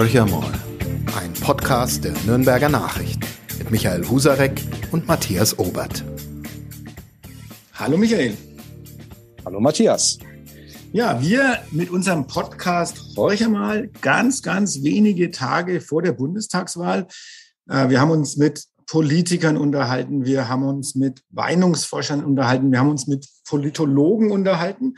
Horcher mal, ein Podcast der Nürnberger Nachrichten mit Michael Husarek und Matthias Obert. Hallo Michael. Hallo Matthias. Ja, wir mit unserem Podcast Horcher mal ganz, ganz wenige Tage vor der Bundestagswahl. Äh, wir haben uns mit Politikern unterhalten, wir haben uns mit Weinungsforschern unterhalten, wir haben uns mit Politologen unterhalten.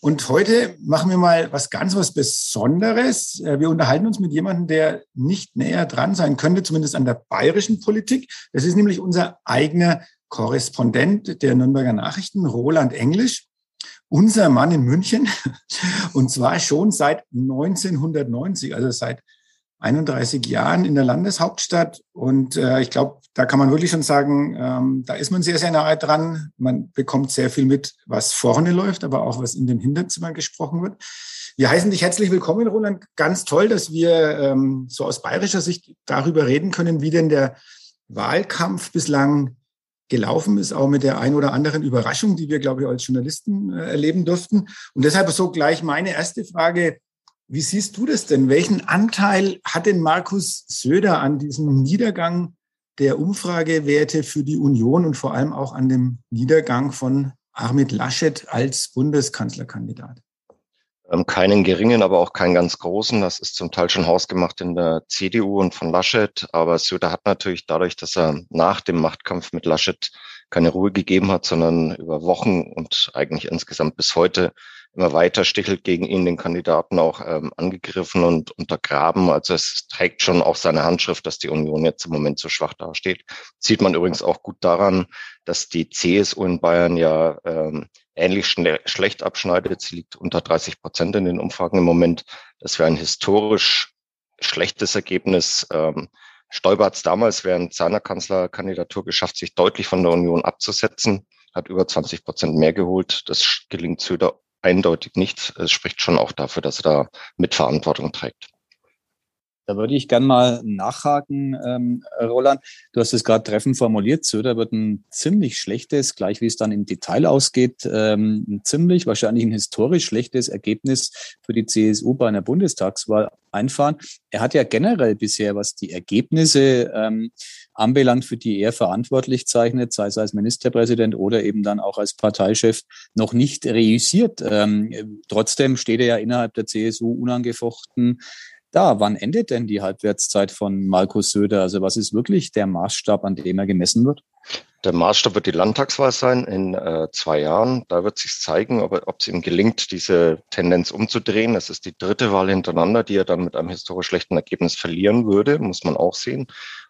Und heute machen wir mal was ganz was Besonderes. Äh, wir unterhalten uns mit jemandem, der nicht näher dran sein könnte, zumindest an der bayerischen Politik. Das ist nämlich unser eigener Korrespondent der Nürnberger Nachrichten, Roland Englisch. Unser Mann in München. Und zwar schon seit 1990, also seit 31 Jahren in der Landeshauptstadt. Und äh, ich glaube, da kann man wirklich schon sagen, ähm, da ist man sehr, sehr nahe dran. Man bekommt sehr viel mit, was vorne läuft, aber auch was in den Hinterzimmern gesprochen wird. Wir heißen dich herzlich willkommen, Roland. Ganz toll, dass wir ähm, so aus bayerischer Sicht darüber reden können, wie denn der Wahlkampf bislang gelaufen ist, auch mit der ein oder anderen Überraschung, die wir, glaube ich, als Journalisten äh, erleben durften. Und deshalb so gleich meine erste Frage. Wie siehst du das denn? Welchen Anteil hat denn Markus Söder an diesem Niedergang der Umfragewerte für die Union und vor allem auch an dem Niedergang von Armin Laschet als Bundeskanzlerkandidat? Ähm, keinen geringen, aber auch keinen ganz großen. Das ist zum Teil schon hausgemacht in der CDU und von Laschet. Aber Söder hat natürlich dadurch, dass er nach dem Machtkampf mit Laschet keine Ruhe gegeben hat, sondern über Wochen und eigentlich insgesamt bis heute immer weiter stichelt gegen ihn, den Kandidaten auch ähm, angegriffen und untergraben. Also es trägt schon auch seine Handschrift, dass die Union jetzt im Moment so schwach dasteht. Sieht man übrigens auch gut daran, dass die CSU in Bayern ja ähm, ähnlich schnell, schlecht abschneidet. Sie liegt unter 30 Prozent in den Umfragen im Moment. Das wäre ein historisch schlechtes Ergebnis. Ähm, Stoiber hat es damals während seiner Kanzlerkandidatur geschafft, sich deutlich von der Union abzusetzen, hat über 20 Prozent mehr geholt. Das gelingt Söder eindeutig nicht. Es spricht schon auch dafür, dass er da Mitverantwortung trägt. Da würde ich gern mal nachhaken, ähm, Roland. Du hast es gerade treffend formuliert. Söder wird ein ziemlich schlechtes, gleich wie es dann im Detail ausgeht, ähm, ein ziemlich, wahrscheinlich ein historisch schlechtes Ergebnis für die CSU bei einer Bundestagswahl einfahren. Er hat ja generell bisher, was die Ergebnisse ähm, anbelangt, für die er verantwortlich zeichnet, sei es als Ministerpräsident oder eben dann auch als Parteichef, noch nicht reüssiert. Ähm, trotzdem steht er ja innerhalb der CSU unangefochten da. Wann endet denn die Halbwertszeit von Markus Söder? Also was ist wirklich der Maßstab, an dem er gemessen wird? Der Maßstab wird die Landtagswahl sein in äh, zwei Jahren. Da wird sich zeigen, ob, es ihm gelingt, diese Tendenz umzudrehen. Es ist die dritte Wahl hintereinander, die er dann mit einem historisch schlechten Ergebnis verlieren würde, muss man auch sehen.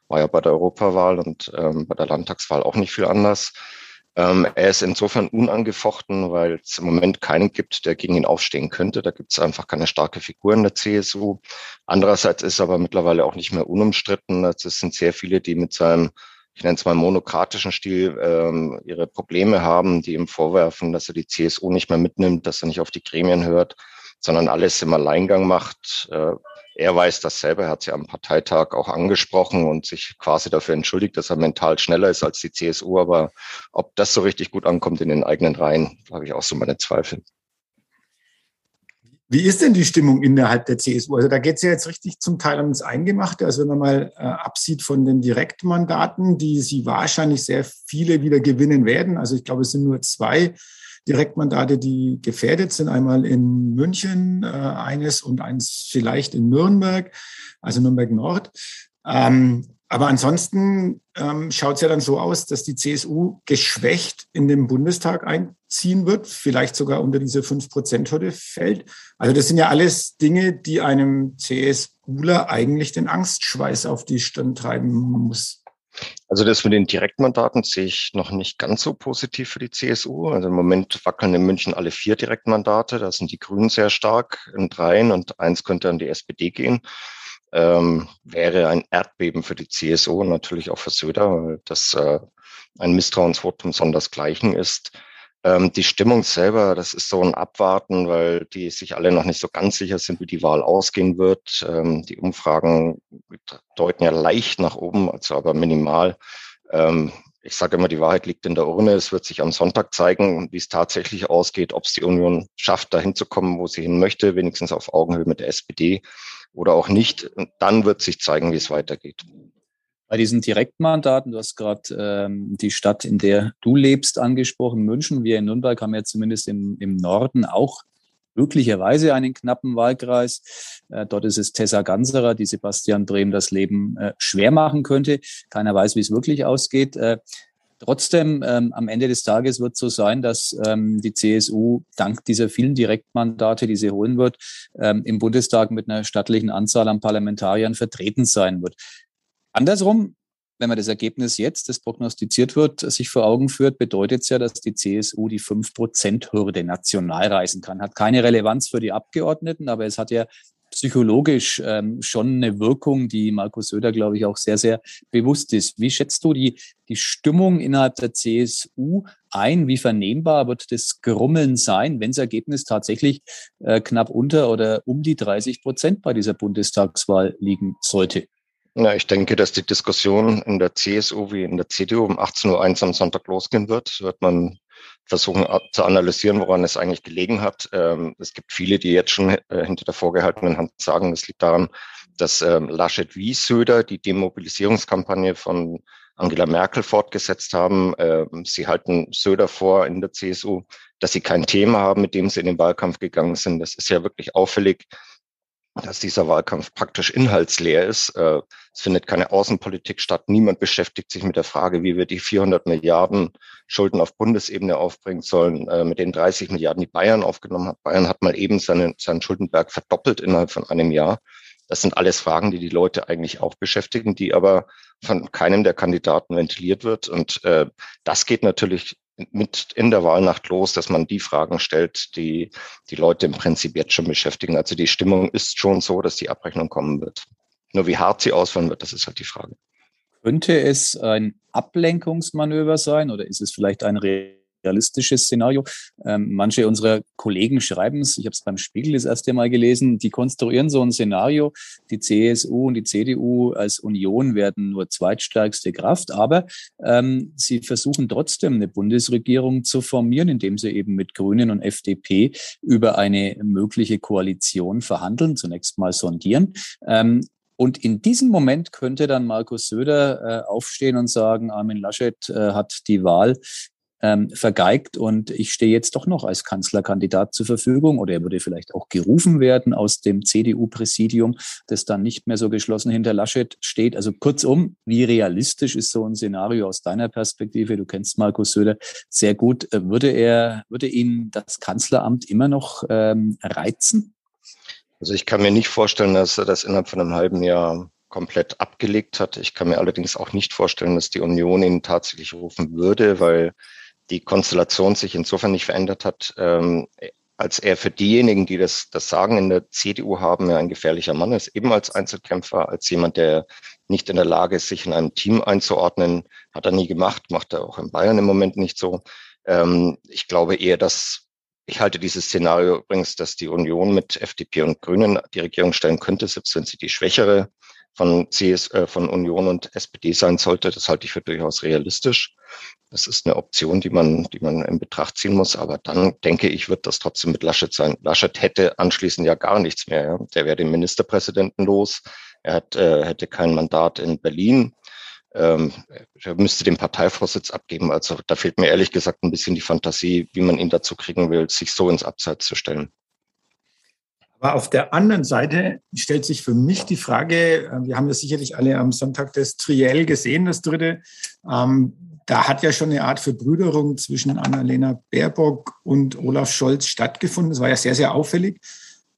War ja bei der Europawahl und ähm, bei der Landtagswahl auch nicht viel anders. Ähm, er ist insofern unangefochten, weil es im Moment keinen gibt, der gegen ihn aufstehen könnte. Da gibt es einfach keine starke Figur in der CSU. Andererseits ist er aber mittlerweile auch nicht mehr unumstritten. Also es sind sehr viele, die mit seinem, ich nenne es mal monokratischen Stil, ähm, ihre Probleme haben, die ihm vorwerfen, dass er die CSU nicht mehr mitnimmt, dass er nicht auf die Gremien hört, sondern alles im Alleingang macht. Äh, er weiß das selber, er hat sie am Parteitag auch angesprochen und sich quasi dafür entschuldigt, dass er mental schneller ist als die CSU. Aber ob das so richtig gut ankommt in den eigenen Reihen, habe ich auch so meine Zweifel. Wie ist denn die Stimmung innerhalb der CSU? Also da geht es ja jetzt richtig zum Teil ans Eingemachte. Also wenn man mal äh, absieht von den Direktmandaten, die sie wahrscheinlich sehr viele wieder gewinnen werden. Also ich glaube, es sind nur zwei Direktmandate, die gefährdet sind. Einmal in München äh, eines und eins vielleicht in Nürnberg, also Nürnberg Nord. Ähm, aber ansonsten ähm, schaut es ja dann so aus, dass die CSU geschwächt in den Bundestag einziehen wird, vielleicht sogar unter diese 5-Prozent-Hürde fällt. Also das sind ja alles Dinge, die einem CSUler eigentlich den Angstschweiß auf die Stirn treiben muss. Also das mit den Direktmandaten sehe ich noch nicht ganz so positiv für die CSU. Also im Moment wackeln in München alle vier Direktmandate. Da sind die Grünen sehr stark in dreien und eins könnte an die SPD gehen. Ähm, wäre ein Erdbeben für die CSU und natürlich auch für Söder, weil das äh, ein Misstrauensvotum sondersgleichen ist. Ähm, die Stimmung selber, das ist so ein Abwarten, weil die sich alle noch nicht so ganz sicher sind, wie die Wahl ausgehen wird. Ähm, die Umfragen deuten ja leicht nach oben, also aber minimal. Ähm, ich sage immer, die Wahrheit liegt in der Urne. Es wird sich am Sonntag zeigen, wie es tatsächlich ausgeht, ob es die Union schafft, dahin zu kommen, wo sie hin möchte, wenigstens auf Augenhöhe mit der SPD oder auch nicht. Und dann wird sich zeigen, wie es weitergeht. Bei diesen Direktmandaten, du hast gerade ähm, die Stadt, in der du lebst, angesprochen, München. Wir in Nürnberg haben ja zumindest im, im Norden auch möglicherweise einen knappen Wahlkreis. Äh, dort ist es Tessa Ganserer, die Sebastian Brehm das Leben äh, schwer machen könnte. Keiner weiß, wie es wirklich ausgeht. Äh, Trotzdem, ähm, am Ende des Tages wird es so sein, dass ähm, die CSU dank dieser vielen Direktmandate, die sie holen wird, ähm, im Bundestag mit einer stattlichen Anzahl an Parlamentariern vertreten sein wird. Andersrum, wenn man das Ergebnis jetzt, das prognostiziert wird, sich vor Augen führt, bedeutet es ja, dass die CSU die 5-Prozent-Hürde national reißen kann. Hat keine Relevanz für die Abgeordneten, aber es hat ja psychologisch ähm, schon eine Wirkung, die Markus Söder, glaube ich, auch sehr, sehr bewusst ist. Wie schätzt du die, die Stimmung innerhalb der CSU ein? Wie vernehmbar wird das Grummeln sein, wenn das Ergebnis tatsächlich äh, knapp unter oder um die 30 Prozent bei dieser Bundestagswahl liegen sollte? Ja, ich denke, dass die Diskussion in der CSU wie in der CDU um 18.01 Uhr am Sonntag losgehen wird. Wird man versuchen zu analysieren, woran es eigentlich gelegen hat. Ähm, es gibt viele, die jetzt schon äh, hinter der vorgehaltenen Hand sagen, es liegt daran, dass ähm, Laschet wie Söder die Demobilisierungskampagne von Angela Merkel fortgesetzt haben. Ähm, sie halten Söder vor in der CSU, dass sie kein Thema haben, mit dem sie in den Wahlkampf gegangen sind. Das ist ja wirklich auffällig dass dieser Wahlkampf praktisch inhaltsleer ist. Es findet keine Außenpolitik statt. Niemand beschäftigt sich mit der Frage, wie wir die 400 Milliarden Schulden auf Bundesebene aufbringen sollen, äh, mit den 30 Milliarden, die Bayern aufgenommen hat. Bayern hat mal eben seinen, seinen Schuldenberg verdoppelt innerhalb von einem Jahr. Das sind alles Fragen, die die Leute eigentlich auch beschäftigen, die aber von keinem der Kandidaten ventiliert wird. Und äh, das geht natürlich mit in der Wahlnacht los, dass man die Fragen stellt, die die Leute im Prinzip jetzt schon beschäftigen. Also die Stimmung ist schon so, dass die Abrechnung kommen wird. Nur wie hart sie ausfallen wird, das ist halt die Frage. Könnte es ein Ablenkungsmanöver sein oder ist es vielleicht ein realistisches Szenario. Ähm, manche unserer Kollegen schreiben es, ich habe es beim Spiegel das erste Mal gelesen, die konstruieren so ein Szenario, die CSU und die CDU als Union werden nur zweitstärkste Kraft, aber ähm, sie versuchen trotzdem eine Bundesregierung zu formieren, indem sie eben mit Grünen und FDP über eine mögliche Koalition verhandeln, zunächst mal sondieren. Ähm, und in diesem Moment könnte dann Markus Söder äh, aufstehen und sagen, Armin Laschet äh, hat die Wahl ähm, vergeigt und ich stehe jetzt doch noch als Kanzlerkandidat zur Verfügung oder er würde vielleicht auch gerufen werden aus dem CDU-Präsidium, das dann nicht mehr so geschlossen hinter Laschet steht. Also kurzum, wie realistisch ist so ein Szenario aus deiner Perspektive? Du kennst Markus Söder sehr gut. Äh, würde er, würde ihn das Kanzleramt immer noch ähm, reizen? Also ich kann mir nicht vorstellen, dass er das innerhalb von einem halben Jahr komplett abgelegt hat. Ich kann mir allerdings auch nicht vorstellen, dass die Union ihn tatsächlich rufen würde, weil die Konstellation sich insofern nicht verändert hat, ähm, als er für diejenigen, die das, das Sagen in der CDU haben, ja ein gefährlicher Mann ist, eben als Einzelkämpfer, als jemand, der nicht in der Lage ist, sich in einem Team einzuordnen, hat er nie gemacht, macht er auch in Bayern im Moment nicht so. Ähm, ich glaube eher, dass ich halte dieses Szenario übrigens, dass die Union mit FDP und Grünen die Regierung stellen könnte, selbst wenn sie die schwächere von CS, äh, von Union und SPD sein sollte. Das halte ich für durchaus realistisch. Das ist eine Option, die man, die man in Betracht ziehen muss. Aber dann denke ich, wird das trotzdem mit Laschet sein. Laschet hätte anschließend ja gar nichts mehr. Ja. Der wäre den Ministerpräsidenten los. Er hat, äh, hätte kein Mandat in Berlin. Ähm, er müsste den Parteivorsitz abgeben. Also da fehlt mir ehrlich gesagt ein bisschen die Fantasie, wie man ihn dazu kriegen will, sich so ins Abseits zu stellen. Aber auf der anderen Seite stellt sich für mich die Frage, äh, wir haben das sicherlich alle am Sonntag das Triell gesehen, das dritte. Ähm, da hat ja schon eine Art Verbrüderung zwischen Annalena Baerbock und Olaf Scholz stattgefunden. Das war ja sehr, sehr auffällig.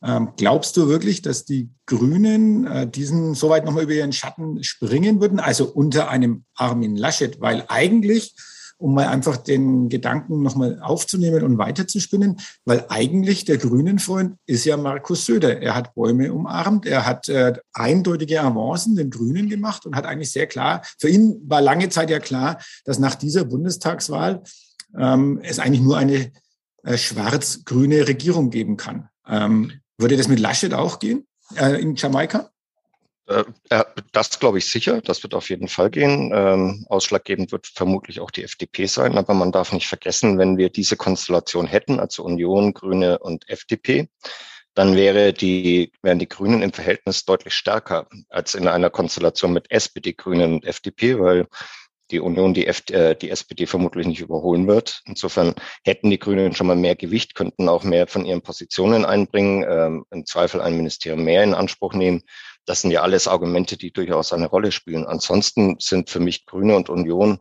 Ähm, glaubst du wirklich, dass die Grünen äh, diesen soweit nochmal über ihren Schatten springen würden, also unter einem Armin Laschet? Weil eigentlich um mal einfach den Gedanken nochmal aufzunehmen und weiterzuspinnen, weil eigentlich der Grünen-Freund ist ja Markus Söder. Er hat Bäume umarmt, er hat äh, eindeutige Avancen den Grünen gemacht und hat eigentlich sehr klar, für ihn war lange Zeit ja klar, dass nach dieser Bundestagswahl ähm, es eigentlich nur eine äh, schwarz-grüne Regierung geben kann. Ähm, würde das mit Laschet auch gehen äh, in Jamaika? Äh, äh, das glaube ich sicher. Das wird auf jeden Fall gehen. Ähm, ausschlaggebend wird vermutlich auch die FDP sein. Aber man darf nicht vergessen, wenn wir diese Konstellation hätten, also Union, Grüne und FDP, dann wäre die, wären die Grünen im Verhältnis deutlich stärker als in einer Konstellation mit SPD, Grünen und FDP, weil die Union die, F äh, die SPD vermutlich nicht überholen wird. Insofern hätten die Grünen schon mal mehr Gewicht, könnten auch mehr von ihren Positionen einbringen, ähm, im Zweifel ein Ministerium mehr in Anspruch nehmen. Das sind ja alles Argumente, die durchaus eine Rolle spielen. Ansonsten sind für mich Grüne und Union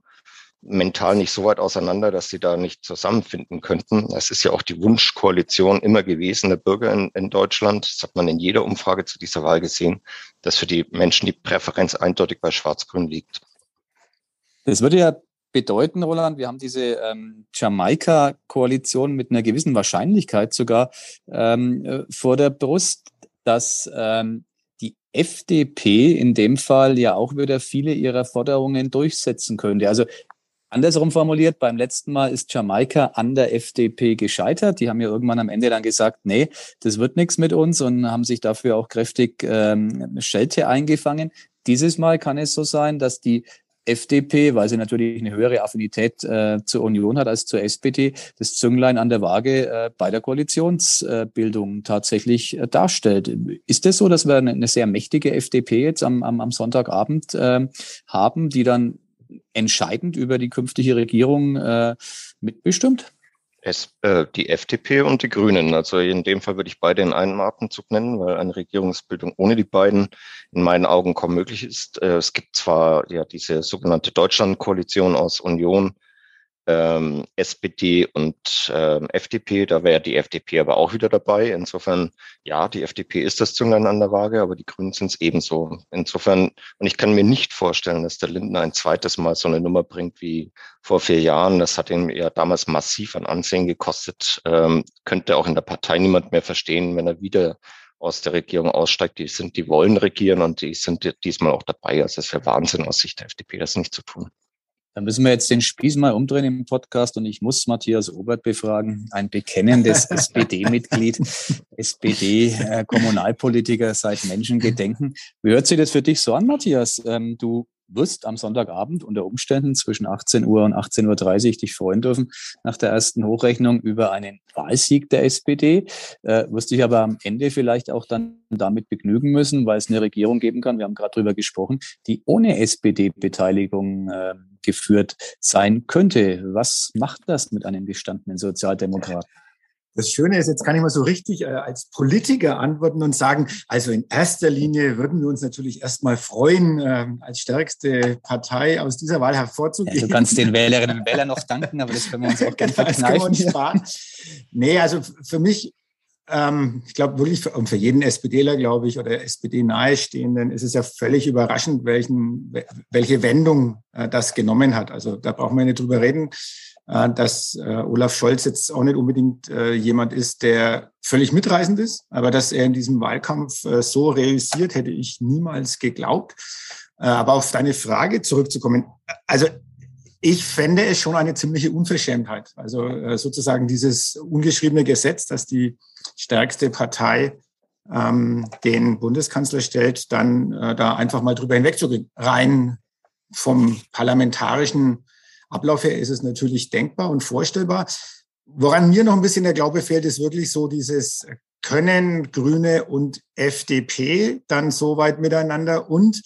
mental nicht so weit auseinander, dass sie da nicht zusammenfinden könnten. Es ist ja auch die Wunschkoalition immer gewesen der Bürger in, in, Deutschland. Das hat man in jeder Umfrage zu dieser Wahl gesehen, dass für die Menschen die Präferenz eindeutig bei Schwarz-Grün liegt. Das würde ja bedeuten, Roland, wir haben diese ähm, Jamaika-Koalition mit einer gewissen Wahrscheinlichkeit sogar ähm, äh, vor der Brust, dass ähm, FDP in dem Fall ja auch wieder viele ihrer Forderungen durchsetzen könnte. Also andersrum formuliert, beim letzten Mal ist Jamaika an der FDP gescheitert. Die haben ja irgendwann am Ende dann gesagt, nee, das wird nichts mit uns und haben sich dafür auch kräftig ähm, Schelte eingefangen. Dieses Mal kann es so sein, dass die FDP, weil sie natürlich eine höhere Affinität äh, zur Union hat als zur SPD, das Zünglein an der Waage äh, bei der Koalitionsbildung tatsächlich äh, darstellt. Ist es das so, dass wir eine, eine, sehr mächtige FDP jetzt am, am, am Sonntagabend äh, haben, die dann entscheidend über die künftige Regierung äh, mitbestimmt? Es, äh, die FDP und die Grünen. Also in dem Fall würde ich beide in einem Atemzug nennen, weil eine Regierungsbildung ohne die beiden in meinen Augen kaum möglich ist. Äh, es gibt zwar ja diese sogenannte Deutschlandkoalition aus Union, ähm, SPD und ähm, FDP. Da wäre die FDP aber auch wieder dabei. Insofern, ja, die FDP ist das Zünglein an der Waage, aber die Grünen sind es ebenso. Insofern, und ich kann mir nicht vorstellen, dass der Lindner ein zweites Mal so eine Nummer bringt wie vor vier Jahren. Das hat ihm ja damals massiv an Ansehen gekostet. Ähm, könnte auch in der Partei niemand mehr verstehen, wenn er wieder aus der Regierung aussteigt. Die sind, die wollen regieren und die sind diesmal auch dabei. Also es wäre Wahnsinn aus Sicht der FDP, das nicht zu tun. Dann müssen wir jetzt den Spieß mal umdrehen im Podcast und ich muss Matthias Obert befragen, ein bekennendes SPD-Mitglied, SPD-Kommunalpolitiker seit Menschengedenken. Wie hört sich das für dich so an, Matthias? Ähm, du wirst am Sonntagabend unter Umständen zwischen 18 Uhr und 18.30 Uhr dich freuen dürfen nach der ersten Hochrechnung über einen Wahlsieg der SPD. Äh, wirst dich aber am Ende vielleicht auch dann damit begnügen müssen, weil es eine Regierung geben kann, wir haben gerade drüber gesprochen, die ohne SPD-Beteiligung äh, geführt sein könnte. Was macht das mit einem gestandenen Sozialdemokrat? Das Schöne ist, jetzt kann ich mal so richtig äh, als Politiker antworten und sagen, also in erster Linie würden wir uns natürlich erstmal freuen, äh, als stärkste Partei aus dieser Wahl hervorzugehen. Ja, du kannst den Wählerinnen und Wählern noch danken, aber das können wir uns auch gerne verkneifen. Das sparen. Nee, also für mich, ähm, ich glaube wirklich, für, und für jeden SPDler, glaube ich, oder SPD-Nahestehenden ist es ja völlig überraschend, welchen, welche Wendung äh, das genommen hat. Also da brauchen wir nicht drüber reden. Äh, dass äh, Olaf Scholz jetzt auch nicht unbedingt äh, jemand ist, der völlig mitreißend ist. Aber dass er in diesem Wahlkampf so realisiert, hätte ich niemals geglaubt. aber auf deine Frage zurückzukommen. Also ich fände es schon eine ziemliche Unverschämtheit. Also sozusagen dieses ungeschriebene Gesetz, dass die stärkste Partei ähm, den Bundeskanzler stellt, dann äh, da einfach mal drüber hinwegzugehen. Rein vom parlamentarischen Ablauf her ist es natürlich denkbar und vorstellbar. Woran mir noch ein bisschen der Glaube fehlt, ist wirklich so dieses können Grüne und FDP dann so weit miteinander und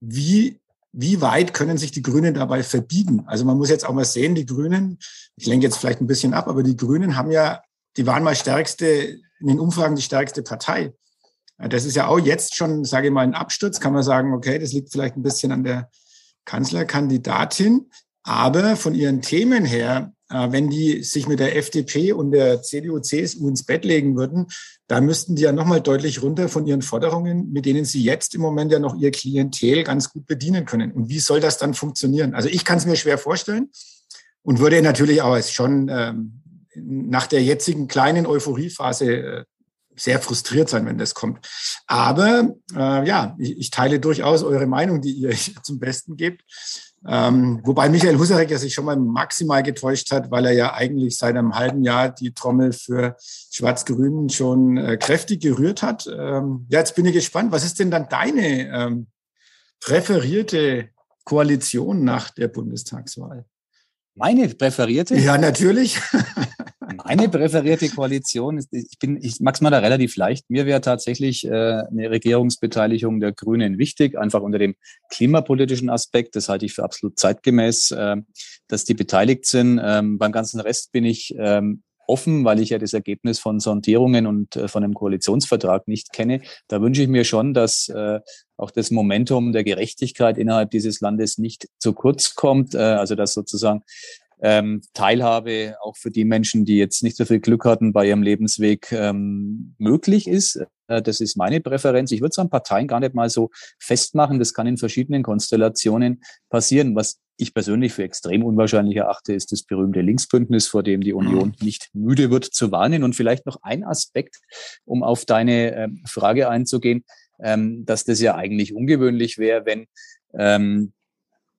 wie, wie weit können sich die Grünen dabei verbiegen? Also man muss jetzt auch mal sehen, die Grünen, ich lenke jetzt vielleicht ein bisschen ab, aber die Grünen haben ja, die waren mal stärkste, in den Umfragen die stärkste Partei. Das ist ja auch jetzt schon, sage ich mal, ein Absturz. Kann man sagen, okay, das liegt vielleicht ein bisschen an der Kanzlerkandidatin. Aber von ihren Themen her, äh, wenn die sich mit der FDP und der CDU, CSU ins Bett legen würden, da müssten die ja nochmal deutlich runter von ihren Forderungen, mit denen sie jetzt im Moment ja noch ihr Klientel ganz gut bedienen können. Und wie soll das dann funktionieren? Also ich kann es mir schwer vorstellen und würde natürlich auch schon ähm, nach der jetzigen kleinen Euphoriephase äh, sehr frustriert sein, wenn das kommt. Aber äh, ja, ich, ich teile durchaus eure Meinung, die ihr zum Besten gebt. Ähm, wobei Michael Husarek ja sich schon mal maximal getäuscht hat, weil er ja eigentlich seit einem halben Jahr die Trommel für Schwarz-Grün schon äh, kräftig gerührt hat. Ähm, ja, jetzt bin ich gespannt. Was ist denn dann deine ähm, präferierte Koalition nach der Bundestagswahl? Meine präferierte? Ja, natürlich. Meine präferierte Koalition ist, ich bin, ich mag's mal da relativ leicht. Mir wäre tatsächlich äh, eine Regierungsbeteiligung der Grünen wichtig, einfach unter dem klimapolitischen Aspekt. Das halte ich für absolut zeitgemäß, äh, dass die beteiligt sind. Ähm, beim ganzen Rest bin ich ähm, offen, weil ich ja das Ergebnis von Sondierungen und äh, von einem Koalitionsvertrag nicht kenne. Da wünsche ich mir schon, dass äh, auch das Momentum der Gerechtigkeit innerhalb dieses Landes nicht zu kurz kommt. Äh, also dass sozusagen ähm, Teilhabe auch für die Menschen, die jetzt nicht so viel Glück hatten bei ihrem Lebensweg, ähm, möglich ist. Äh, das ist meine Präferenz. Ich würde es an Parteien gar nicht mal so festmachen. Das kann in verschiedenen Konstellationen passieren. Was ich persönlich für extrem unwahrscheinlich erachte, ist das berühmte Linksbündnis, vor dem die mhm. Union nicht müde wird zu warnen. Und vielleicht noch ein Aspekt, um auf deine äh, Frage einzugehen, ähm, dass das ja eigentlich ungewöhnlich wäre, wenn ähm,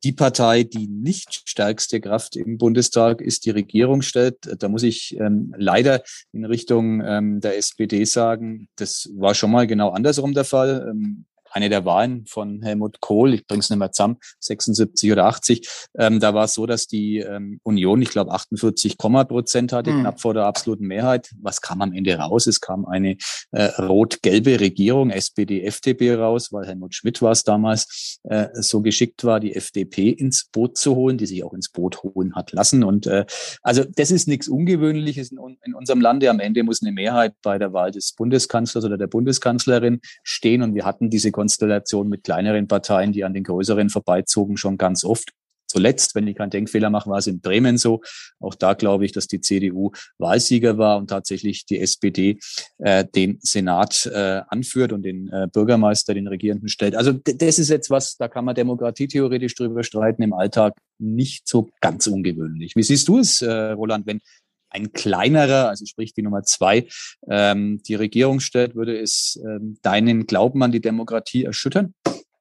die Partei, die nicht stärkste Kraft im Bundestag ist, die Regierung stellt. Da muss ich ähm, leider in Richtung ähm, der SPD sagen, das war schon mal genau andersrum der Fall. Ähm, eine der Wahlen von Helmut Kohl, ich bringe es nicht mehr zusammen, 76 oder 80, ähm, da war es so, dass die ähm, Union, ich glaube 48, Prozent hatte, mhm. knapp vor der absoluten Mehrheit. Was kam am Ende raus? Es kam eine äh, rot-gelbe Regierung, SPD, FDP raus, weil Helmut Schmidt war es damals, äh, so geschickt war, die FDP ins Boot zu holen, die sich auch ins Boot holen hat lassen. Und äh, also das ist nichts Ungewöhnliches in, in unserem Lande. Am Ende muss eine Mehrheit bei der Wahl des Bundeskanzlers oder der Bundeskanzlerin stehen. Und wir hatten diese Konstellation mit kleineren Parteien, die an den größeren vorbeizogen, schon ganz oft. Zuletzt, wenn ich keinen Denkfehler mache, war es in Bremen so. Auch da glaube ich, dass die CDU Wahlsieger war und tatsächlich die SPD äh, den Senat äh, anführt und den äh, Bürgermeister, den Regierenden stellt. Also das ist jetzt was, da kann man Demokratie theoretisch drüber streiten, im Alltag nicht so ganz ungewöhnlich. Wie siehst du es, äh, Roland, wenn ein kleinerer, also sprich die Nummer zwei, ähm, die Regierung stellt, würde es ähm, deinen Glauben an die Demokratie erschüttern?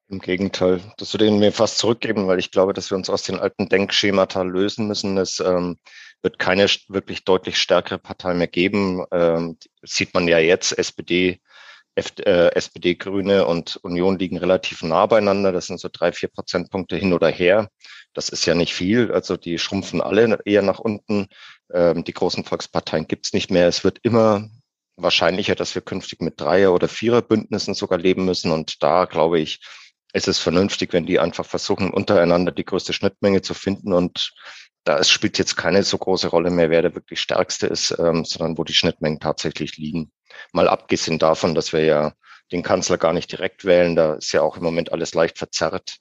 Im Gegenteil, das würde ich mir fast zurückgeben, weil ich glaube, dass wir uns aus den alten Denkschemata lösen müssen. Es ähm, wird keine wirklich deutlich stärkere Partei mehr geben. Ähm, sieht man ja jetzt, SPD, F, äh, SPD, Grüne und Union liegen relativ nah beieinander. Das sind so drei, vier Prozentpunkte hin oder her. Das ist ja nicht viel. Also die schrumpfen alle eher nach unten. Ähm, die großen Volksparteien gibt's nicht mehr. Es wird immer wahrscheinlicher, dass wir künftig mit Dreier- oder Vierer-Bündnissen sogar leben müssen. Und da, glaube ich, ist es vernünftig, wenn die einfach versuchen, untereinander die größte Schnittmenge zu finden. Und da es spielt jetzt keine so große Rolle mehr, wer der wirklich stärkste ist, ähm, sondern wo die Schnittmengen tatsächlich liegen. Mal abgesehen davon, dass wir ja den Kanzler gar nicht direkt wählen, da ist ja auch im Moment alles leicht verzerrt.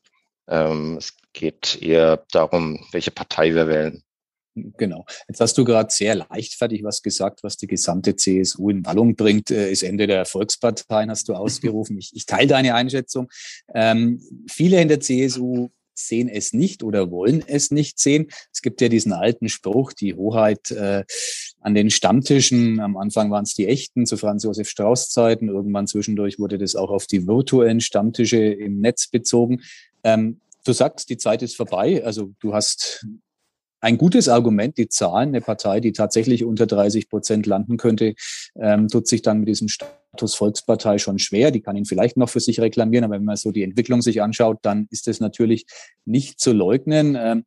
Ähm, es geht eher darum, welche Partei wir wählen. Genau. Jetzt hast du gerade sehr leichtfertig was gesagt, was die gesamte CSU in Wallung bringt. Äh, ist Ende der Volksparteien, hast du ausgerufen. Ich, ich teile deine Einschätzung. Ähm, viele in der CSU sehen es nicht oder wollen es nicht sehen. Es gibt ja diesen alten Spruch, die Hoheit äh, an den Stammtischen. Am Anfang waren es die echten zu Franz Josef Strauß Zeiten. Irgendwann zwischendurch wurde das auch auf die virtuellen Stammtische im Netz bezogen. Ähm, du sagst, die Zeit ist vorbei. Also du hast ein gutes Argument, die Zahlen. Eine Partei, die tatsächlich unter 30 Prozent landen könnte, ähm, tut sich dann mit diesem Status Volkspartei schon schwer. Die kann ihn vielleicht noch für sich reklamieren, aber wenn man so die Entwicklung sich anschaut, dann ist das natürlich nicht zu leugnen. Ähm,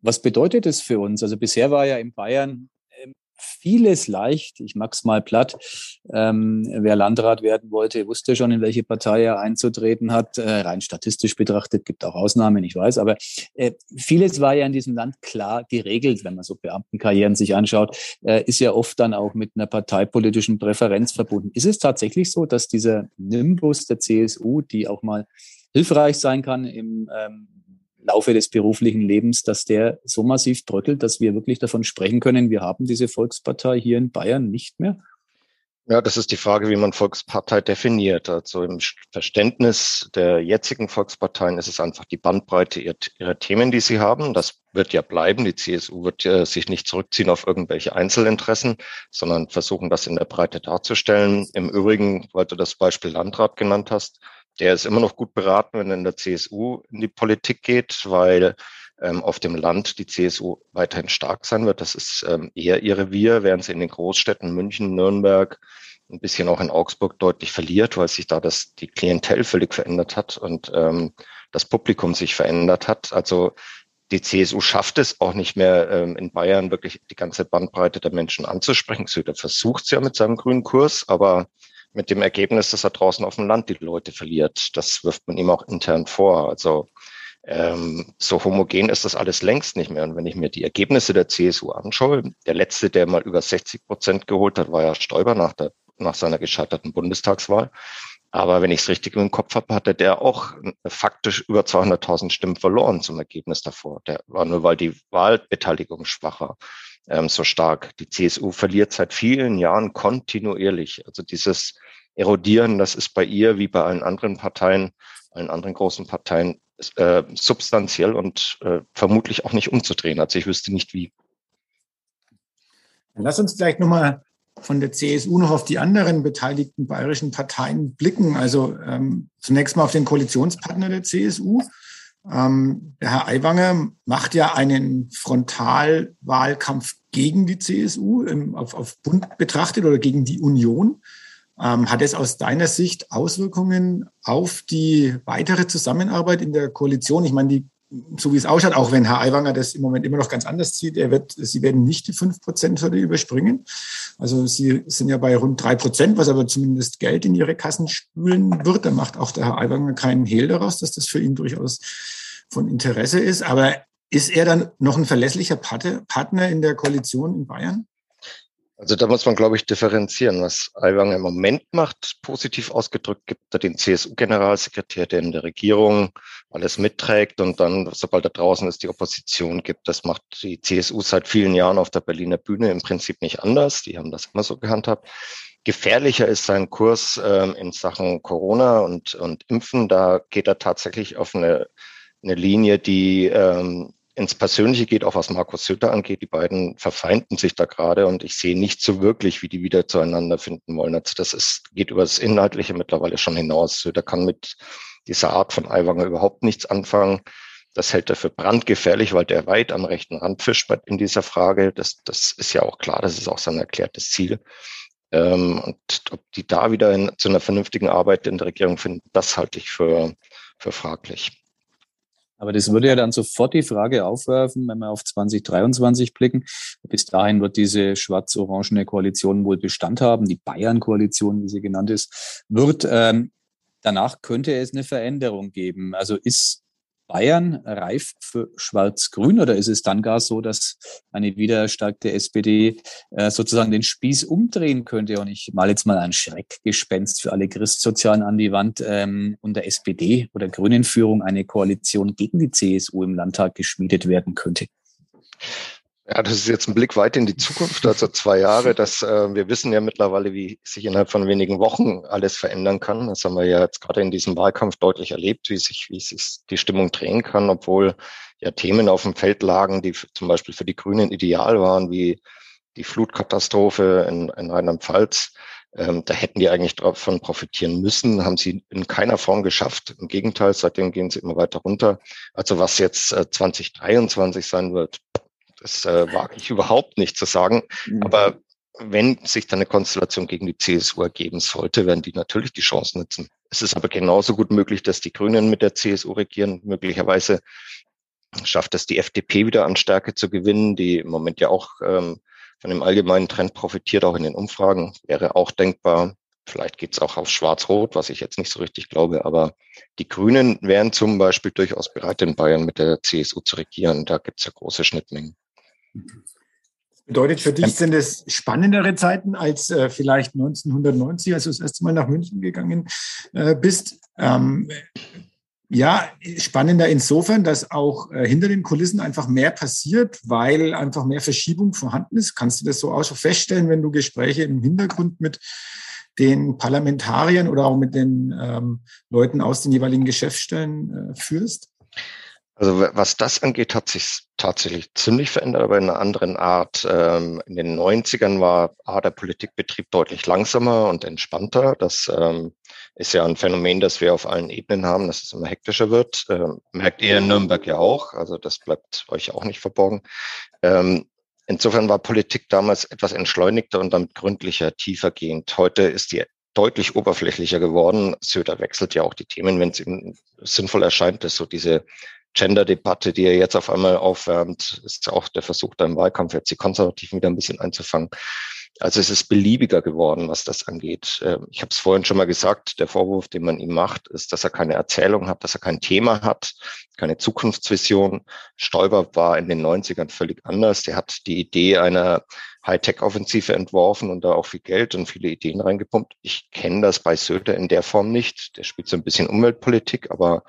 was bedeutet das für uns? Also bisher war ja in Bayern vieles leicht. Ich mag's mal platt. Ähm, wer Landrat werden wollte, wusste schon, in welche Partei er einzutreten hat. Äh, rein statistisch betrachtet gibt auch Ausnahmen, ich weiß. Aber äh, vieles war ja in diesem Land klar geregelt, wenn man so Beamtenkarrieren sich anschaut, äh, ist ja oft dann auch mit einer parteipolitischen Präferenz verbunden. Ist es tatsächlich so, dass dieser Nimbus der CSU, die auch mal hilfreich sein kann im ähm, Laufe des beruflichen Lebens, dass der so massiv bröckelt, dass wir wirklich davon sprechen können, wir haben diese Volkspartei hier in Bayern nicht mehr? Ja, das ist die Frage, wie man Volkspartei definiert. Also im Verständnis der jetzigen Volksparteien ist es einfach die Bandbreite ihrer, Themen, die sie haben. Das wird ja bleiben. Die CSU wird ja sich nicht zurückziehen auf irgendwelche Einzelinteressen, sondern versuchen, das in der Breite darzustellen. Im Übrigen, weil du das Beispiel Landrat genannt hast, der ist immer noch gut beraten, wenn er in der CSU in die Politik geht, weil ähm, auf dem Land die CSU weiterhin stark sein wird. Das ist ähm, eher ihr Revier, während sie in den Großstädten München, Nürnberg, ein bisschen auch in Augsburg deutlich verliert, weil sich da das, die Klientel völlig verändert hat und ähm, das Publikum sich verändert hat. Also die CSU schafft es auch nicht mehr ähm, in Bayern wirklich die ganze Bandbreite der Menschen anzusprechen. Söder versucht es ja mit seinem grünen Kurs, aber mit dem Ergebnis, dass er draußen auf dem Land die Leute verliert. Das wirft man ihm auch intern vor. Also ähm, so homogen ist das alles längst nicht mehr. Und wenn ich mir die Ergebnisse der CSU anschaue, der letzte, der mal über 60 Prozent geholt hat, war ja Stoiber nach, der, nach seiner gescheiterten Bundestagswahl. Aber wenn ich es richtig im Kopf habe, hatte der auch faktisch über 200.000 Stimmen verloren zum Ergebnis davor. Der war nur, weil die Wahlbeteiligung schwach war, ähm, so stark. Die CSU verliert seit vielen Jahren kontinuierlich. Also dieses Erodieren, das ist bei ihr wie bei allen anderen Parteien, allen anderen großen Parteien äh, substanziell und äh, vermutlich auch nicht umzudrehen. Also ich wüsste nicht wie. Lass uns vielleicht nochmal von der CSU noch auf die anderen beteiligten bayerischen Parteien blicken. Also ähm, zunächst mal auf den Koalitionspartner der CSU. Ähm, der Herr Aiwanger macht ja einen Frontalwahlkampf gegen die CSU im, auf, auf Bund betrachtet oder gegen die Union. Ähm, hat es aus deiner Sicht Auswirkungen auf die weitere Zusammenarbeit in der Koalition? Ich meine, die so wie es ausschaut, auch wenn Herr Aiwanger das im Moment immer noch ganz anders sieht, er wird, Sie werden nicht die 5%-Hürde überspringen. Also Sie sind ja bei rund drei Prozent, was aber zumindest Geld in Ihre Kassen spülen wird. Da macht auch der Herr Aiwanger keinen Hehl daraus, dass das für ihn durchaus von Interesse ist. Aber ist er dann noch ein verlässlicher Partner in der Koalition in Bayern? Also da muss man, glaube ich, differenzieren. Was Aiwanger im Moment macht, positiv ausgedrückt, gibt er den CSU-Generalsekretär, der in der Regierung alles mitträgt und dann, sobald er draußen ist, die Opposition gibt. Das macht die CSU seit vielen Jahren auf der Berliner Bühne im Prinzip nicht anders. Die haben das immer so gehandhabt. Gefährlicher ist sein Kurs ähm, in Sachen Corona und, und Impfen. Da geht er tatsächlich auf eine, eine Linie, die ähm, ins Persönliche geht, auch was Markus Söder angeht. Die beiden verfeinden sich da gerade und ich sehe nicht so wirklich, wie die wieder zueinander finden wollen. Also das ist, geht über das Inhaltliche mittlerweile schon hinaus. Söder kann mit dieser Art von Aiwanger überhaupt nichts anfangen. Das hält er für brandgefährlich, weil der weit am rechten Rand fischt in dieser Frage. Das, das ist ja auch klar, das ist auch sein erklärtes Ziel. Ähm, und ob die da wieder in, zu einer vernünftigen Arbeit in der Regierung finden, das halte ich für, für fraglich. Aber das würde ja dann sofort die Frage aufwerfen, wenn wir auf 2023 blicken. Bis dahin wird diese schwarz-orangene Koalition wohl Bestand haben, die Bayern-Koalition, wie sie genannt ist, wird. Ähm, danach könnte es eine Veränderung geben. Also ist Bayern reif für Schwarz-Grün oder ist es dann gar so, dass eine wiederstärkte SPD äh, sozusagen den Spieß umdrehen könnte? Und ich mal jetzt mal ein Schreckgespenst für alle Christsozialen an die Wand ähm, unter SPD oder Grünen Führung eine Koalition gegen die CSU im Landtag geschmiedet werden könnte. Ja, das ist jetzt ein Blick weit in die Zukunft, also zwei Jahre. Das, äh, wir wissen ja mittlerweile, wie sich innerhalb von wenigen Wochen alles verändern kann. Das haben wir ja jetzt gerade in diesem Wahlkampf deutlich erlebt, wie sich, wie sich die Stimmung drehen kann, obwohl ja Themen auf dem Feld lagen, die zum Beispiel für die Grünen ideal waren, wie die Flutkatastrophe in, in Rheinland-Pfalz. Ähm, da hätten die eigentlich davon profitieren müssen, haben sie in keiner Form geschafft. Im Gegenteil, seitdem gehen sie immer weiter runter. Also was jetzt äh, 2023 sein wird, das äh, wage ich überhaupt nicht zu sagen. Mhm. Aber wenn sich dann eine Konstellation gegen die CSU ergeben sollte, werden die natürlich die Chance nutzen. Es ist aber genauso gut möglich, dass die Grünen mit der CSU regieren. Möglicherweise schafft es die FDP wieder an Stärke zu gewinnen, die im Moment ja auch ähm, von dem allgemeinen Trend profitiert, auch in den Umfragen. Wäre auch denkbar. Vielleicht geht es auch auf Schwarz-Rot, was ich jetzt nicht so richtig glaube. Aber die Grünen wären zum Beispiel durchaus bereit, in Bayern mit der CSU zu regieren. Da gibt es ja große Schnittmengen. Das bedeutet für dich, sind es spannendere Zeiten als äh, vielleicht 1990, als du das erste Mal nach München gegangen äh, bist. Ähm, ja, spannender insofern, dass auch äh, hinter den Kulissen einfach mehr passiert, weil einfach mehr Verschiebung vorhanden ist. Kannst du das so auch so feststellen, wenn du Gespräche im Hintergrund mit den Parlamentariern oder auch mit den ähm, Leuten aus den jeweiligen Geschäftsstellen äh, führst? Also was das angeht, hat sich tatsächlich ziemlich verändert, aber in einer anderen Art. Ähm, in den 90ern war A, der Politikbetrieb deutlich langsamer und entspannter. Das ähm, ist ja ein Phänomen, das wir auf allen Ebenen haben, dass es immer hektischer wird. Ähm, merkt ihr in Nürnberg ja auch. Also das bleibt euch auch nicht verborgen. Insofern war Politik damals etwas entschleunigter und damit gründlicher, tiefergehend. Heute ist die deutlich oberflächlicher geworden. Söder wechselt ja auch die Themen, wenn es ihm sinnvoll erscheint, dass so diese Gender-Debatte, die er jetzt auf einmal aufwärmt, ist auch der Versuch, da im Wahlkampf jetzt die Konservativen wieder ein bisschen einzufangen. Also es ist beliebiger geworden, was das angeht. Ähm, ich habe es vorhin schon mal gesagt, der Vorwurf, den man ihm macht, ist, dass er keine Erzählung hat, dass er kein Thema hat, keine Zukunftsvision. Stoiber war in den 90ern völlig anders. Der hat die Idee einer Hightech-Offensive entworfen und da auch viel Geld und viele Ideen reingepumpt. Ich kenne das bei Söder in der Form nicht. Der spielt so ein bisschen Umweltpolitik, aber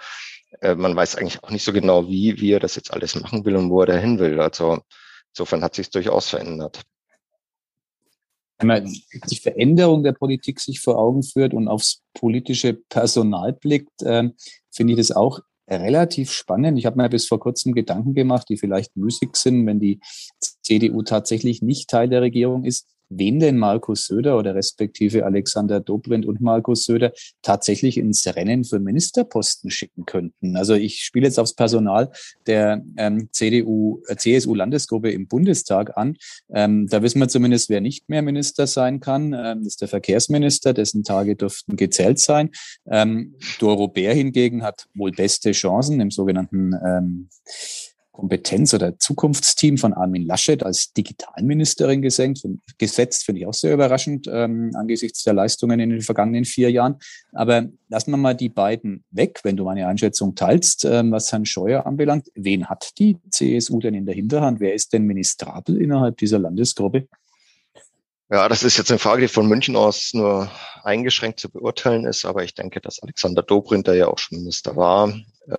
äh, man weiß eigentlich auch nicht so genau, wie, wie er das jetzt alles machen will und wo er dahin will. Also insofern hat sich durchaus verändert. Wenn man die Veränderung der Politik sich vor Augen führt und aufs politische Personal blickt, äh, finde ich das auch relativ spannend. Ich habe mir bis vor kurzem Gedanken gemacht, die vielleicht müßig sind, wenn die CDU tatsächlich nicht Teil der Regierung ist, wen denn Markus Söder oder respektive Alexander Dobrindt und Markus Söder tatsächlich ins Rennen für Ministerposten schicken könnten. Also ich spiele jetzt aufs Personal der ähm, CDU, äh, CSU-Landesgruppe im Bundestag an. Ähm, da wissen wir zumindest, wer nicht mehr Minister sein kann. Ähm, das ist der Verkehrsminister, dessen Tage dürften gezählt sein. Ähm, Doro Bär hingegen hat wohl beste Chancen im sogenannten ähm, Kompetenz- oder Zukunftsteam von Armin Laschet als Digitalministerin gesenkt, gesetzt, finde ich auch sehr überraschend ähm, angesichts der Leistungen in den vergangenen vier Jahren. Aber lassen wir mal die beiden weg, wenn du meine Einschätzung teilst, ähm, was Herrn Scheuer anbelangt. Wen hat die CSU denn in der Hinterhand? Wer ist denn ministrabel innerhalb dieser Landesgruppe? Ja, das ist jetzt eine Frage, die von München aus nur eingeschränkt zu beurteilen ist, aber ich denke, dass Alexander Dobrindt, der ja auch schon Minister war,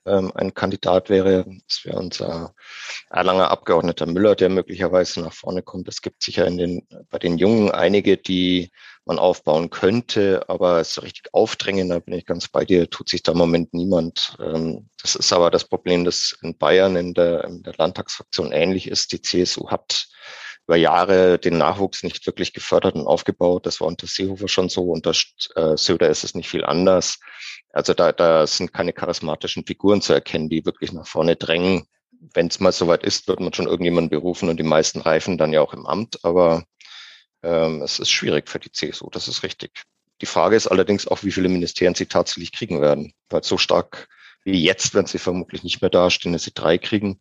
ähm, ein Kandidat wäre. Das wäre unser Erlanger Abgeordneter Müller, der möglicherweise nach vorne kommt. Es gibt sicher in den, bei den Jungen einige, die man aufbauen könnte, aber so richtig aufdrängen, da bin ich ganz bei dir, tut sich da im Moment niemand. Ähm, das ist aber das Problem, das in Bayern in der, in der Landtagsfraktion ähnlich ist. Die CSU hat über Jahre den Nachwuchs nicht wirklich gefördert und aufgebaut. Das war unter Seehofer schon so, unter äh, Söder ist es nicht viel anders. Also da, da sind keine charismatischen Figuren zu erkennen, die wirklich nach vorne drängen. Wenn es mal soweit ist, wird man schon irgendjemanden berufen und die meisten reifen dann ja auch im Amt. Aber ähm, es ist schwierig für die CSU, das ist richtig. Die Frage ist allerdings auch, wie viele Ministerien sie tatsächlich kriegen werden. Weil so stark wie jetzt werden sie vermutlich nicht mehr dastehen, dass sie drei kriegen.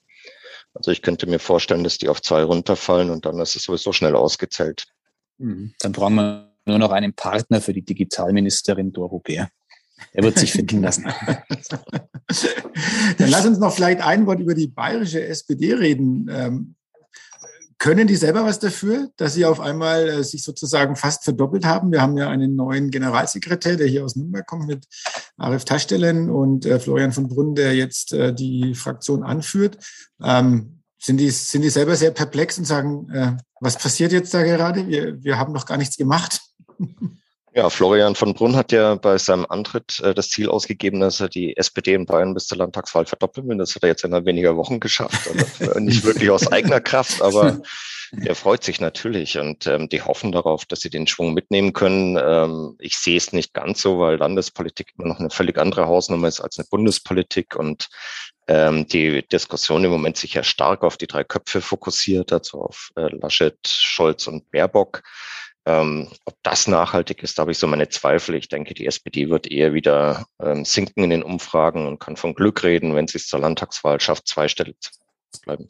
Also ich könnte mir vorstellen, dass die auf zwei runterfallen und dann ist es sowieso schnell ausgezählt. Mhm. Dann brauchen wir nur noch einen Partner für die Digitalministerin Doro Bär. Er wird sich finden lassen. Dann lass uns noch vielleicht ein Wort über die bayerische SPD reden. Können die selber was dafür, dass sie auf einmal äh, sich sozusagen fast verdoppelt haben? Wir haben ja einen neuen Generalsekretär, der hier aus Nürnberg kommt mit Arif Taschdelen und äh, Florian von Brunn, der jetzt äh, die Fraktion anführt. Ähm, sind die, sind die selber sehr perplex und sagen, äh, was passiert jetzt da gerade? Wir, wir haben noch gar nichts gemacht. Ja, Florian von Brunn hat ja bei seinem Antritt äh, das Ziel ausgegeben, dass er die SPD in Bayern bis zur Landtagswahl verdoppeln will. Das hat er jetzt innerhalb weniger Wochen geschafft. Also nicht wirklich aus eigener Kraft, aber der freut sich natürlich und ähm, die hoffen darauf, dass sie den Schwung mitnehmen können. Ähm, ich sehe es nicht ganz so, weil Landespolitik immer noch eine völlig andere Hausnummer ist als eine Bundespolitik und ähm, die Diskussion im Moment sich ja stark auf die drei Köpfe fokussiert, also auf äh, Laschet, Scholz und Baerbock. Ähm, ob das nachhaltig ist, da habe ich so meine Zweifel. Ich denke, die SPD wird eher wieder ähm, sinken in den Umfragen und kann von Glück reden, wenn sie es zur Landtagswahl schafft, zweistellig zu bleiben.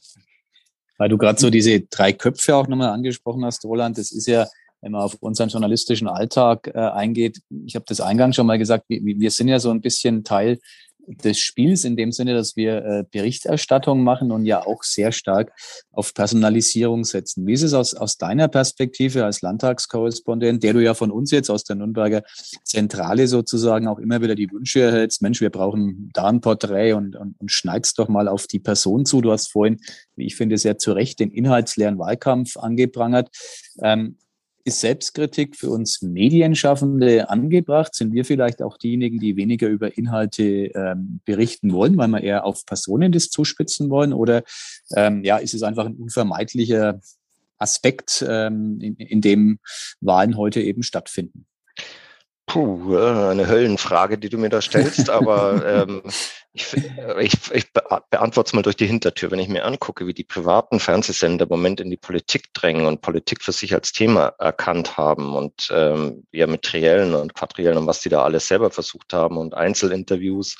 Weil du gerade so diese drei Köpfe auch nochmal angesprochen hast, Roland, das ist ja, wenn man auf unseren journalistischen Alltag äh, eingeht, ich habe das eingangs schon mal gesagt, wir, wir sind ja so ein bisschen Teil des Spiels in dem Sinne, dass wir äh, Berichterstattung machen und ja auch sehr stark auf Personalisierung setzen. Wie ist es aus, aus deiner Perspektive als Landtagskorrespondent, der du ja von uns jetzt aus der Nürnberger Zentrale sozusagen auch immer wieder die Wünsche erhältst, Mensch, wir brauchen da ein Porträt und, und, und schneidest doch mal auf die Person zu. Du hast vorhin, wie ich finde, sehr zu Recht den inhaltsleeren Wahlkampf angeprangert. Ähm, Ist Selbstkritik für uns Medienschaffende angebracht? Sind wir vielleicht auch diejenigen, die weniger über Inhalte ähm, berichten wollen, weil wir eher auf Personen das zuspitzen wollen? Oder ähm, ja, ist es einfach ein unvermeidlicher Aspekt, ähm, in, in dem Wahlen heute eben stattfinden? Puh, äh, eine Höllenfrage, die du mir da stellst, aber ähm, ich, ich, ich beantworte es mal durch die Hintertür. Wenn ich mir angucke, wie die privaten Fernsehsender im Moment in die Politik drängen und Politik für sich als Thema erkannt haben und ähm, ja mit Triellen und Quadriellen und was die da alles selber versucht haben und Einzelinterviews,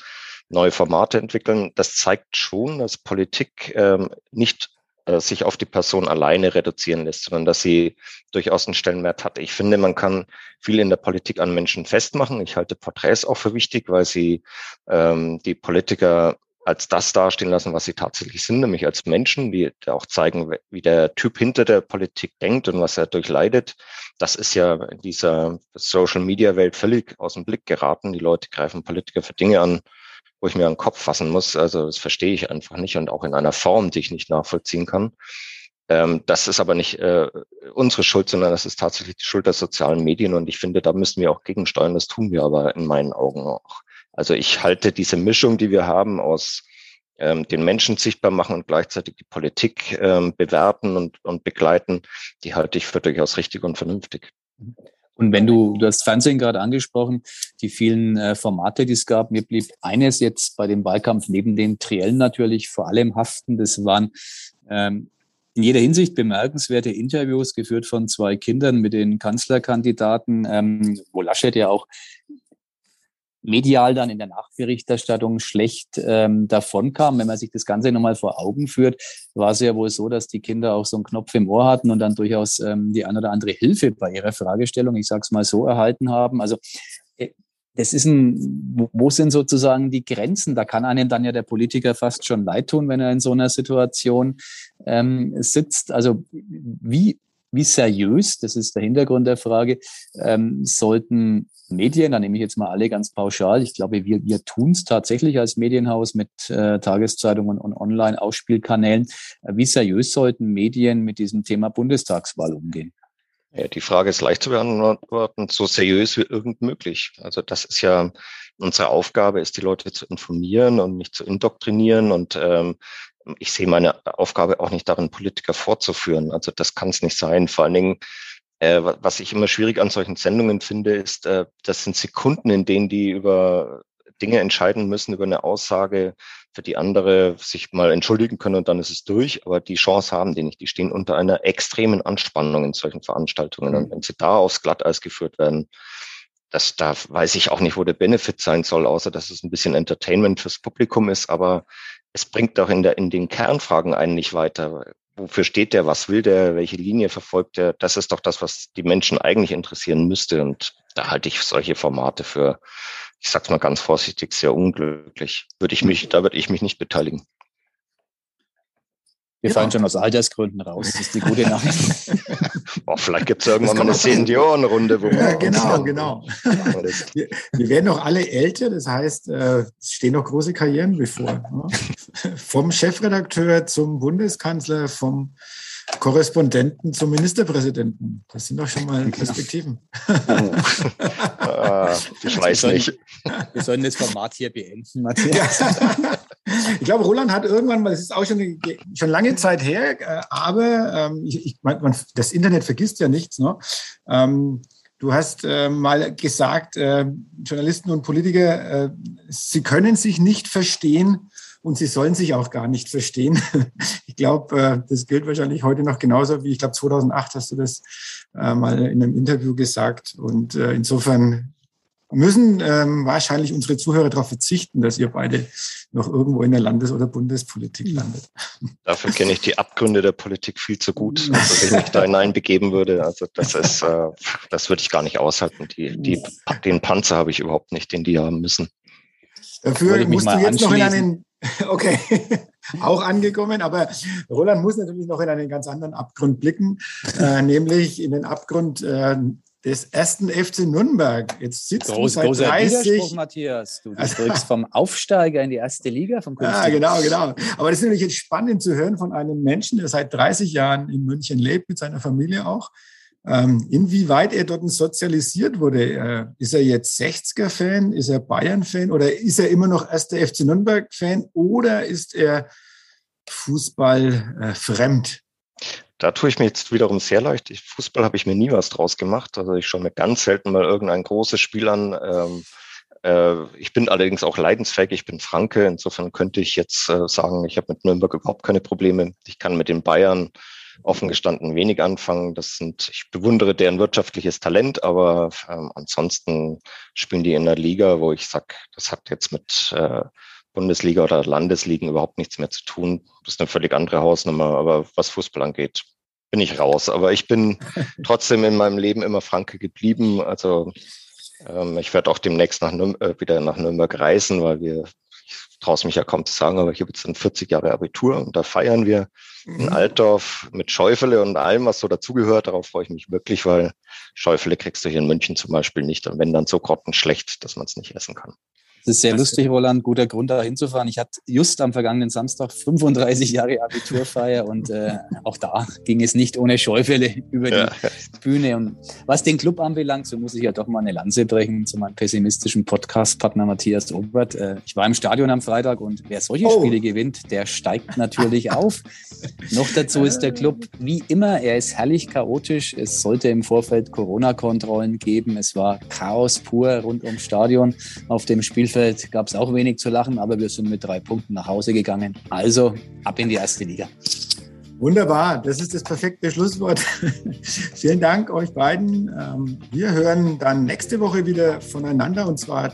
neue Formate entwickeln, das zeigt schon, dass Politik ähm, nicht äh, sich auf die Person alleine reduzieren lässt, sondern dass sie durchaus einen Stellenwert hat. Ich finde, man kann viel in der Politik an Menschen festmachen. Ich halte Porträts auch für wichtig, weil sie ähm, die Politiker als das dastehen lassen, was sie tatsächlich sind, nämlich als Menschen, die auch zeigen, wie der Typ hinter der Politik denkt und was er durchleidet. Das ist ja in dieser Social-Media-Welt völlig aus dem Blick geraten. Die Leute greifen Politiker für Dinge an, wo ich mir einen Kopf fassen muss. Also das verstehe ich einfach nicht und auch in einer Form, die ich nicht nachvollziehen kann. Ähm, das ist aber nicht äh, unsere Schuld, sondern das ist tatsächlich die Schuld der sozialen Medien. Und ich finde, da müssen wir auch gegensteuern. Das tun wir aber in meinen Augen auch. Also ich halte diese Mischung, die wir haben aus ähm, den Menschen sichtbar machen und gleichzeitig die Politik ähm, bewerten und, und begleiten, die halte ich für durchaus richtig und vernünftig. Und wenn du, du hast Fernsehen gerade angesprochen, die vielen äh, Formate, die es gab, mir blieb eines jetzt bei dem Wahlkampf neben den Triellen natürlich vor allem haften. Das waren ähm, in jeder Hinsicht bemerkenswerte Interviews geführt von zwei Kindern mit den Kanzlerkandidaten, ähm, wo Laschet ja auch medial dann in der Nachberichterstattung schlecht ähm, kam. Wenn man sich das Ganze nochmal vor Augen führt, war es ja wohl so, dass die Kinder auch so einen Knopf im Ohr hatten und dann durchaus ähm, die ein oder andere Hilfe bei ihrer Fragestellung, ich sage es mal so, erhalten haben. Also äh, das ist ein, wo sind sozusagen die Grenzen? Da kann einem dann ja der Politiker fast schon leid tun, wenn er in so einer Situation ähm, sitzt. Also wie wie seriös, das ist der Hintergrund der Frage, ähm, sollten Medien, da nehme ich jetzt mal alle ganz pauschal, ich glaube, wir, wir tun es tatsächlich als Medienhaus mit äh, Tageszeitungen und Online-Ausspielkanälen. Äh, wie seriös sollten Medien mit diesem Thema Bundestagswahl umgehen? Ja, die Frage ist leicht zu beantworten, so seriös wie irgend möglich. Also das ist ja unsere Aufgabe, ist die Leute zu informieren und nicht zu indoktrinieren. Und ähm, ich sehe meine Aufgabe auch nicht darin, Politiker fortzuführen. Also das kann es nicht sein. Vor allen Dingen, äh, was ich immer schwierig an solchen Sendungen finde, ist, äh, das sind Sekunden, in denen die über Dinge entscheiden müssen, über eine Aussage, für die andere sich mal entschuldigen können und dann ist es durch. Aber die Chance haben die nicht. Die stehen unter einer extremen Anspannung in solchen Veranstaltungen. Und wenn sie da aufs Glatteis geführt werden, das, da weiß ich auch nicht, wo der Benefit sein soll, außer dass es ein bisschen Entertainment fürs Publikum ist. Aber es bringt doch in, der, in den Kernfragen einen nicht weiter. Wofür steht der? Was will der? Welche Linie verfolgt der? Das ist doch das, was die Menschen eigentlich interessieren müsste. Und da halte ich solche Formate für, ich sag's mal ganz vorsichtig, sehr unglücklich. Würde ich mich, da würde ich mich nicht beteiligen. Wir ja. fallen schon aus Altersgründen raus. Das ist die gute Nachricht. Oh, vielleicht gibt es irgendwann mal eine Seniorenrunde. Wo ja, genau, genau. wir, wir, werden noch alle älter, das heißt, äh, es stehen noch große Karrieren bevor. Ne? Vom Chefredakteur zum Bundeskanzler, vom Korrespondenten zum Ministerpräsidenten. Das sind doch schon mal. Perspektiven. ah, ich weiß wir nicht. wir sollen das Format hier beenden, Matthias. ich glaube, Roland hat irgendwann mal, das ist auch schon, schon lange Zeit her, äh, aber ähm, ich, ich, man, das Internet vergisst ja nichts. Ne? Ähm, Du hast äh, mal gesagt, äh, Journalisten und Politiker, äh, sie können sich nicht verstehen, und sie sollen sich auch gar nicht verstehen. Ich glaube, äh, das gilt wahrscheinlich heute noch genauso wie, ich glaube, 2008 hast du das äh, mal in einem Interview gesagt. Und äh, insofern müssen ähm, wahrscheinlich unsere Zuhörer darauf verzichten, dass ihr beide noch irgendwo in der Landes- oder Bundespolitik landet. Dafür kenne ich die Abgründe der Politik viel zu gut, dass ich mich da hineinbegeben würde. Also das ist, äh, das würde ich gar nicht aushalten. Die, die, den Panzer habe ich überhaupt nicht, den die haben müssen. Dafür musst du jetzt noch in einen Okay, auch angekommen. Aber Roland muss natürlich noch in einen ganz anderen Abgrund blicken, äh, nämlich in den Abgrund äh, des ersten FC Nürnberg. Jetzt sitzt Groß, du seit großer 30... Widerspruch, Matthias. Du, du vom Aufsteiger in die erste Liga, vom Ja, genau, genau. Aber das ist natürlich jetzt spannend zu hören von einem Menschen, der seit 30 Jahren in München lebt, mit seiner Familie auch. Ähm, inwieweit er dort sozialisiert wurde. Äh, ist er jetzt 60er-Fan? Ist er Bayern-Fan? Oder ist er immer noch erster FC Nürnberg-Fan? Oder ist er Fußball äh, fremd? Da tue ich mir jetzt wiederum sehr leicht. Ich, Fußball habe ich mir nie was draus gemacht. Also ich schaue mir ganz selten mal irgendein großes Spiel an. Ähm, äh, ich bin allerdings auch leidensfähig. Ich bin Franke. Insofern könnte ich jetzt äh, sagen, ich habe mit Nürnberg überhaupt keine Probleme. Ich kann mit den Bayern offen gestanden wenig anfangen. Das sind, ich bewundere deren wirtschaftliches Talent, aber ähm, ansonsten spielen die in der Liga, wo ich sag, das hat jetzt mit äh, Bundesliga oder Landesligen überhaupt nichts mehr zu tun. Das ist eine völlig andere Hausnummer. Aber was Fußball angeht, bin ich raus. Aber ich bin trotzdem in meinem Leben immer Franke geblieben. Also ähm, ich werde auch demnächst nach Nürn äh, wieder nach Nürnberg reisen, weil wir, traue mich ja kaum zu sagen, aber ich habe jetzt dann 40 Jahre Abitur und da feiern wir mhm. in Altdorf mit Schäufele und allem, was so dazugehört. Darauf freue ich mich wirklich, weil Schäufele kriegst du hier in München zum Beispiel nicht. Und wenn dann so grottenschlecht, dass man es nicht essen kann. Das ist sehr lustig, Roland. Guter Grund, da hinzufahren. Ich hatte just am vergangenen Samstag 35 Jahre Abiturfeier und äh, auch da ging es nicht ohne Schäufele über die ja. Bühne. Und was den Club anbelangt, so muss ich ja doch mal eine Lanze brechen zu meinem pessimistischen Podcast-Partner Matthias Obert. Äh, ich war im Stadion am Freitag und wer solche oh. Spiele gewinnt, der steigt natürlich auf. Noch dazu ist der Club wie immer, er ist herrlich chaotisch. Es sollte im Vorfeld Corona-Kontrollen geben. Es war Chaos pur rund ums Stadion auf dem Spiel Bielefeld gab es auch wenig zu lachen, aber wir sind mit drei Punkten nach Hause gegangen. Also ab in die erste Liga. Wunderbar, das ist das perfekte Schlusswort. Vielen Dank euch beiden. Ähm, wir hören dann nächste Woche wieder voneinander und zwar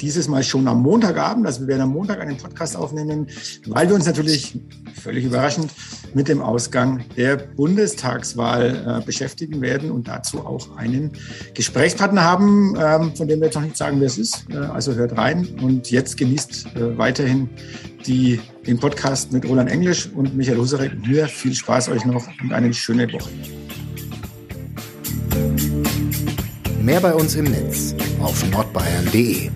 dieses Mal schon am Montagabend. Also wir werden am Montag einen Podcast aufnehmen, weil wir uns natürlich völlig überraschend mit dem Ausgang der Bundestagswahl äh, beschäftigen werden und dazu auch einen Gesprächspartner haben, ähm, von dem wir jetzt noch nicht sagen, wer es ist. Äh, also hört rein und jetzt genießt äh, weiterhin die, den Podcast mit Roland Englisch und Michael Husarek. Mir viel Spaß euch noch und eine schöne Woche. Mehr bei uns im Netz auf nordbayern.de